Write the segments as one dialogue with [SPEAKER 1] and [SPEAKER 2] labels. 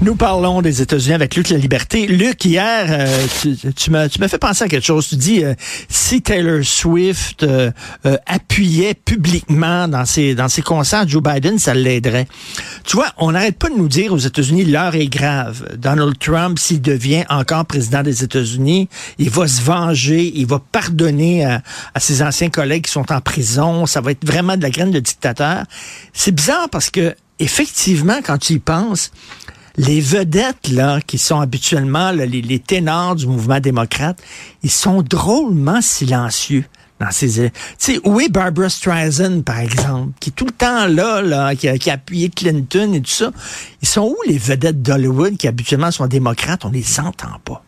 [SPEAKER 1] Nous parlons des États-Unis avec Luc La Liberté. Luc, hier, euh, tu, tu m'as fait penser à quelque chose. Tu dis, euh, si Taylor Swift euh, euh, appuyait publiquement dans ses, dans ses concerts Joe Biden, ça l'aiderait. Tu vois, on n'arrête pas de nous dire aux États-Unis, l'heure est grave. Donald Trump, s'il devient encore président des États-Unis, il va se venger, il va pardonner à, à ses anciens collègues qui sont en prison. Ça va être vraiment de la graine de dictateur. C'est bizarre parce que, effectivement, quand tu y penses, les vedettes là qui sont habituellement les, ténors du mouvement démocrate, ils sont drôlement silencieux dans ces tu sais où est Barbara Streisand par exemple qui est tout le temps là là qui a, qui a appuyé Clinton et tout ça ils sont où les vedettes d'Hollywood qui habituellement sont démocrates? On les entend pas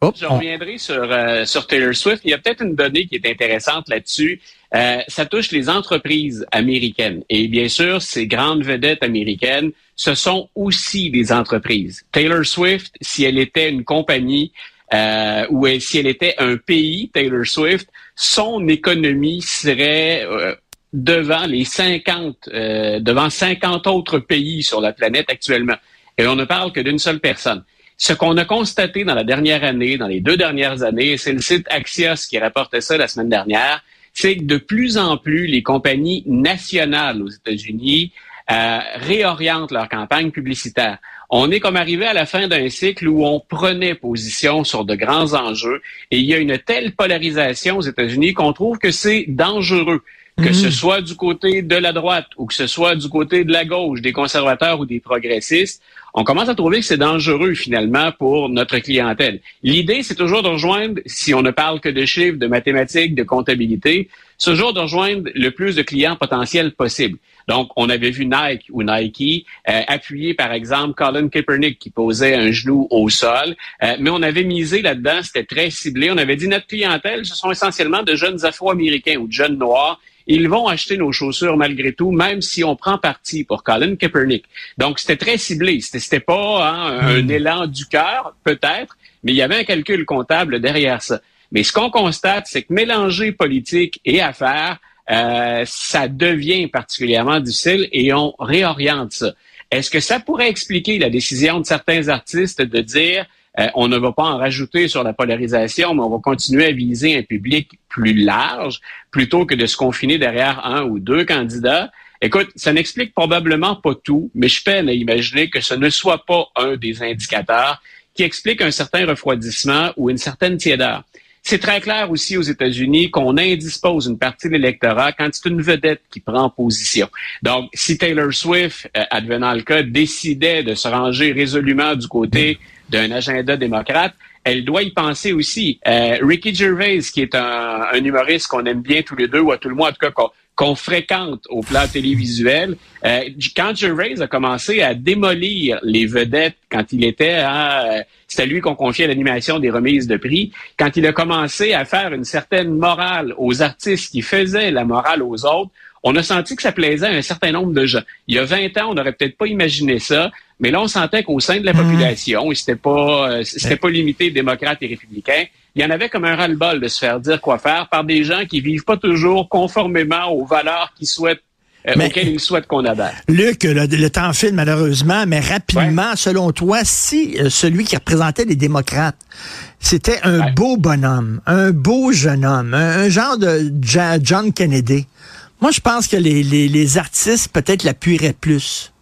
[SPEAKER 2] Oh, Je reviendrai sur, euh, sur Taylor Swift. Il y a peut-être une donnée qui est intéressante là-dessus. Euh, ça touche les entreprises américaines. Et bien sûr, ces grandes vedettes américaines, ce sont aussi des entreprises. Taylor Swift, si elle était une compagnie euh, ou si elle était un pays, Taylor Swift, son économie serait euh, devant les 50, euh, devant 50 autres pays sur la planète actuellement. Et on ne parle que d'une seule personne. Ce qu'on a constaté dans la dernière année, dans les deux dernières années, c'est le site Axios qui rapportait ça la semaine dernière, c'est que de plus en plus les compagnies nationales aux États-Unis euh, réorientent leur campagne publicitaire. On est comme arrivé à la fin d'un cycle où on prenait position sur de grands enjeux et il y a une telle polarisation aux États-Unis qu'on trouve que c'est dangereux que ce soit du côté de la droite ou que ce soit du côté de la gauche, des conservateurs ou des progressistes, on commence à trouver que c'est dangereux finalement pour notre clientèle. L'idée, c'est toujours de rejoindre, si on ne parle que de chiffres, de mathématiques, de comptabilité, c'est toujours de rejoindre le plus de clients potentiels possible. Donc, on avait vu Nike ou Nike euh, appuyer, par exemple, Colin Kaepernick qui posait un genou au sol, euh, mais on avait misé là-dedans, c'était très ciblé. On avait dit notre clientèle, ce sont essentiellement de jeunes Afro-Américains ou de jeunes Noirs ils vont acheter nos chaussures malgré tout, même si on prend parti pour Colin Kaepernick. Donc, c'était très ciblé. Pas hein, un,
[SPEAKER 1] Hmm.
[SPEAKER 2] élan du cœur, peut-être, mais il y avait un calcul comptable derrière ça. Mais ce qu'on constate, c'est que mélanger politique et affaires, euh, ça devient particulièrement difficile et on réoriente ça. Est-ce que ça pourrait expliquer la décision de certains artistes de dire euh, on ne va pas en rajouter sur la polarisation, mais on va continuer à viser un public plus large plutôt que de se confiner derrière un ou deux candidats? Écoute, ça n'explique probablement pas tout, mais je peine à imaginer que ce ne soit pas un des indicateurs qui explique un certain refroidissement ou une certaine tiédeur. C'est très clair aussi aux États-Unis qu'on indispose une partie de l'électorat quand c'est une vedette qui prend position. Donc, si Taylor Swift, euh, advenant le cas, décidait de se ranger résolument du côté d'un agenda démocrate, elle doit y penser aussi. Euh, Ricky Gervais, qui est un, un humoriste qu'on aime bien tous les deux, ou à tout le moins, en tout cas, qu'on fréquente au plan télévisuel. Euh, quand Gervais a commencé à démolir les vedettes quand il était à... euh, C'était lui qu'on confiait l'animation des remises de prix. Quand il a commencé à faire une certaine morale aux artistes qui faisaient la morale aux autres, on a senti que ça plaisait à un certain nombre de gens. Il y a 20 ans, on n'aurait peut-être pas imaginé ça, mais là, on sentait qu'au sein de la population, et c'était pas, euh, c'était pas limité démocrates et républicains, il y en avait comme un ras-le-bol de se faire dire quoi faire par des gens qui vivent pas toujours conformément aux valeurs qu'ils souhaitent, euh,
[SPEAKER 1] Mais-
[SPEAKER 2] auxquelles ils souhaitent qu'on adhère.
[SPEAKER 1] Luc, le, le temps file malheureusement, mais rapidement, selon toi, si euh, celui qui représentait les démocrates, c'était un
[SPEAKER 2] Ouais.
[SPEAKER 1] beau bonhomme, un beau jeune homme, un, un genre de Ja- John Kennedy, moi je pense que les, les, les artistes peut-être l'appuieraient plus.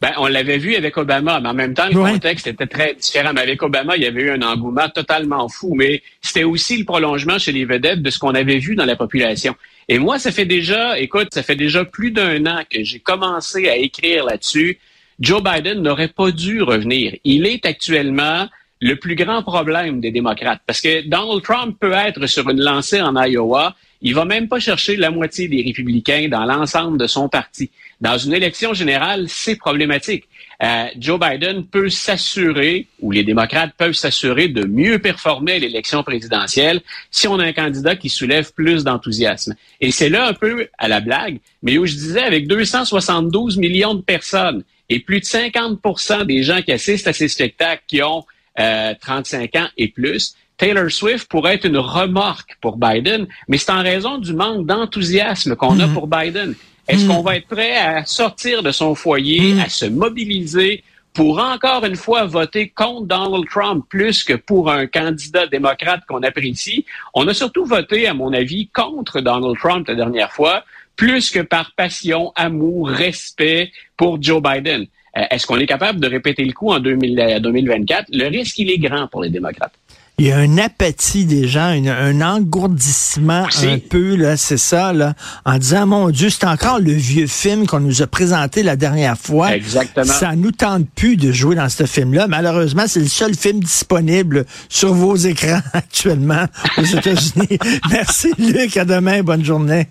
[SPEAKER 2] Ben, on l'avait vu avec Obama, mais en même temps, le contexte était très différent. Mais avec Obama, il y avait eu un engouement totalement fou, mais c'était aussi le prolongement chez les vedettes de ce qu'on avait vu dans la population. Et moi, ça fait déjà, écoute, ça fait déjà plus d'un an que j'ai commencé à écrire là-dessus. Joe Biden n'aurait pas dû revenir. Il est actuellement le plus grand problème des démocrates. Parce que Donald Trump peut être sur une lancée en Iowa. Il va même pas chercher la moitié des républicains dans l'ensemble de son parti. Dans une élection générale, c'est problématique. Euh, Joe Biden peut s'assurer, ou les démocrates peuvent s'assurer de mieux performer à l'élection présidentielle si on a un candidat qui soulève plus d'enthousiasme. Et c'est là un peu à la blague, mais où je disais avec 272 millions de personnes et plus de 50% des gens qui assistent à ces spectacles qui ont 35 euh, ans et plus, Taylor Swift pourrait être une remorque pour Biden, mais c'est en raison du manque d'enthousiasme qu'on a mhm. pour Biden. Est-ce qu'on mhm. va être prêt à sortir de son foyer, mhm. à se mobiliser pour encore une fois voter contre Donald Trump plus que pour un candidat démocrate qu'on apprécie? On a surtout voté, à mon avis, contre Donald Trump la dernière fois, plus que par passion, amour, respect pour Joe Biden. Euh, est-ce qu'on est capable de répéter le coup en 2024? Le risque, il est grand pour les démocrates.
[SPEAKER 1] Il y a une apathie des gens, un engourdissement un peu, là, c'est ça, là, en disant, mon Dieu, c'est encore le vieux film qu'on nous a présenté la dernière fois.
[SPEAKER 2] Exactement.
[SPEAKER 1] Ça nous tente plus de jouer dans ce film-là. Malheureusement, c'est le seul film disponible sur vos écrans actuellement aux États-Unis. Merci, Luc. À demain. Bonne journée.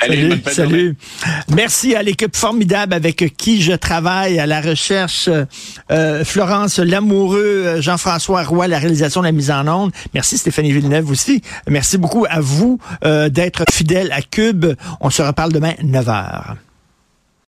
[SPEAKER 2] Salut,
[SPEAKER 1] salut. Merci à l'équipe formidable avec qui je travaille à la recherche. Euh, Florence Lamoureux, Jean-François Roy, la réalisation de la mise en onde. Merci Stéphanie Villeneuve aussi. Merci beaucoup à vous euh, d'être fidèle à Cube. On se reparle demain 9h.